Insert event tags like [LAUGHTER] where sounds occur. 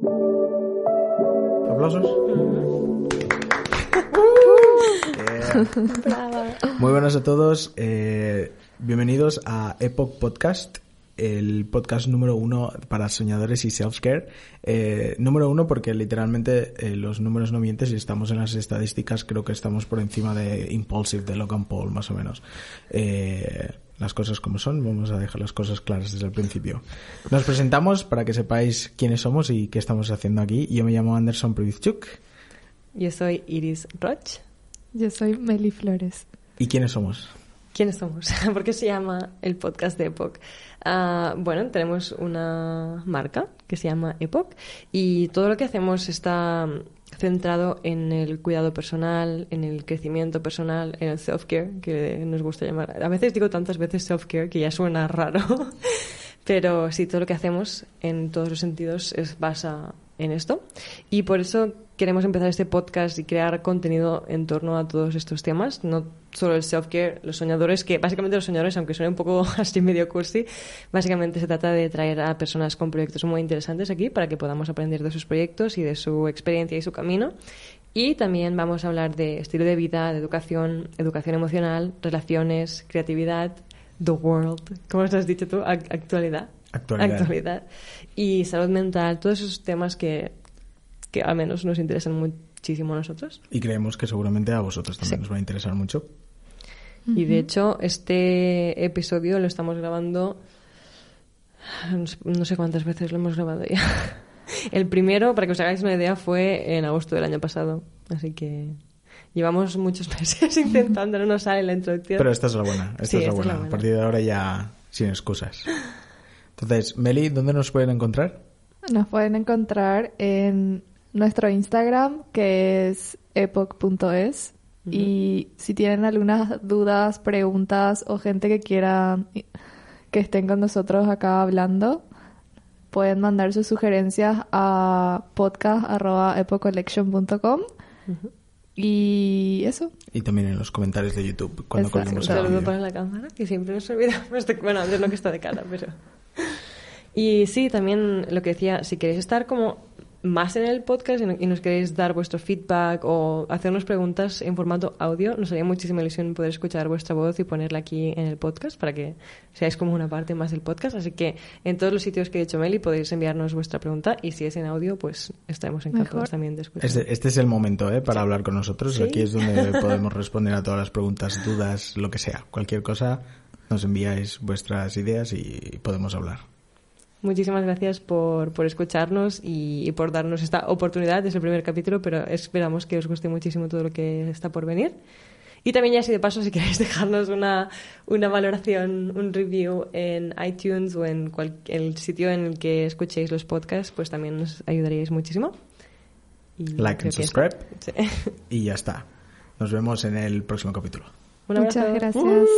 ¿Aplausos? Muy buenas a todos. eh, bienvenidos a Epoch Podcast, el podcast número uno para soñadores y self-care. Eh, número uno porque literalmente eh, los números no mienten. Si estamos en las estadísticas, creo que estamos por encima de Impulsive, de Logan Paul, más o menos. Eh, las cosas como son, vamos a dejar las cosas claras desde el principio. Nos presentamos para que sepáis quiénes somos y qué estamos haciendo aquí. Yo me llamo Anderson Privizchuk. Yo soy Iris Roch. Yo soy Meli Flores. ¿Y quiénes somos? ¿Quiénes somos? [LAUGHS] ¿Por qué se llama el podcast de Epoch? Ah, bueno, tenemos una marca que se llama Epoch y todo lo que hacemos está centrado en el cuidado personal, en el crecimiento personal, en el self-care, que nos gusta llamar. A veces digo tantas veces self-care que ya suena [LAUGHS] raro, pero sí, todo lo que hacemos en todos los sentidos es basa en esto. Y por eso queremos empezar este podcast y crear contenido en torno a todos estos temas, no solo el self-care, los soñadores, que básicamente los soñadores, aunque suene un poco [LAUGHS] así medio cursi, básicamente se trata de traer a personas con proyectos muy interesantes aquí para que podamos aprender de sus proyectos y de su experiencia y su camino. Y también vamos a hablar de estilo de vida, de educación, educación emocional, relaciones, creatividad, the world, ¿cómo has dicho tú? Ac- Actualidad. Actualidad. Actualidad. Y salud mental, todos esos temas que, que al menos nos interesan muchísimo a nosotros. Y creemos que seguramente a vosotros también Sí. os va a interesar mucho. Y de hecho, este episodio lo estamos grabando. No sé, cuántas veces lo hemos grabado ya. [LAUGHS] El primero, para que os hagáis una idea, fue en agosto del año pasado. Así que llevamos muchos [LAUGHS] meses intentando, no nos sale la introducción. Pero esta es la buena. Esta Sí, es la esta es buena. la A buena. partir de ahora ya sin excusas. [LAUGHS] Entonces, Meli, ¿dónde nos pueden encontrar? Nos pueden encontrar en nuestro Instagram, que es epoch.es. Y si tienen algunas dudas, preguntas o gente que quiera que estén con nosotros acá hablando, pueden mandar sus sugerencias a podcast.epochcollection.com. Y eso. Y también en los comentarios de YouTube cuando Exacto. colguemos Un el saludo vídeo. para la cámara, que siempre nos olvidamos de... Bueno, de lo que está de cara, pero... Y sí, también lo que decía, si queréis estar como más en el podcast y no- y nos queréis dar vuestro feedback o hacernos preguntas en formato audio, nos haría muchísima ilusión poder escuchar vuestra voz y ponerla aquí en el podcast para que seáis como una parte más del podcast. Así que en todos los sitios que he dicho Meli podéis enviarnos vuestra pregunta y si es en audio, pues estaremos encantados Mejor. también de escuchar. Este, este es el momento ¿eh? para hablar con nosotros. Sí. Aquí es donde [LAUGHS] podemos responder a todas las preguntas, dudas, lo que sea. Cualquier cosa, nos enviáis vuestras ideas y podemos hablar. Muchísimas gracias por, por escucharnos y, y por darnos esta oportunidad. Es el primer capítulo, pero esperamos que os guste muchísimo todo lo que está por venir. Y también ya así de paso, si queréis [LAUGHS] dejarnos una, una valoración, un review en iTunes o en cual- el sitio en el que escuchéis los podcasts, pues también nos ayudaríais muchísimo. Y Like and subscribe. [LAUGHS] Sí. Y ya está. Nos vemos en el próximo capítulo. Muchas gracias.